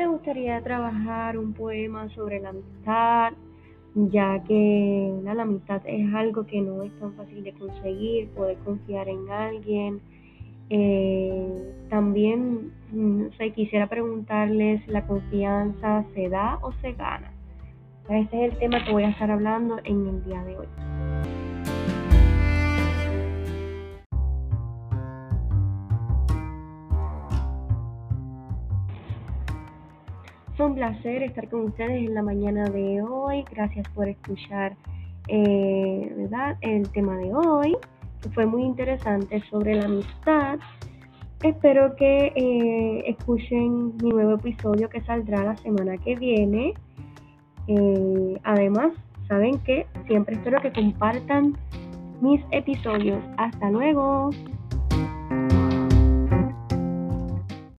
me gustaría trabajar un poema sobre la amistad, ya que la, amistad es algo que no es tan fácil de conseguir, poder confiar en alguien. Eh, también no quisiera preguntarles, ¿la confianza se da o se gana? Este es el tema que voy a estar hablando en el día de hoy. Un placer estar con ustedes en la mañana de hoy. Gracias por escuchar eh, ¿verdad? el tema de hoy, que fue muy interesante sobre la amistad. Espero que eh, escuchen mi nuevo episodio que saldrá la semana que viene. Eh, además, saben que siempre espero que compartan mis episodios. Hasta luego.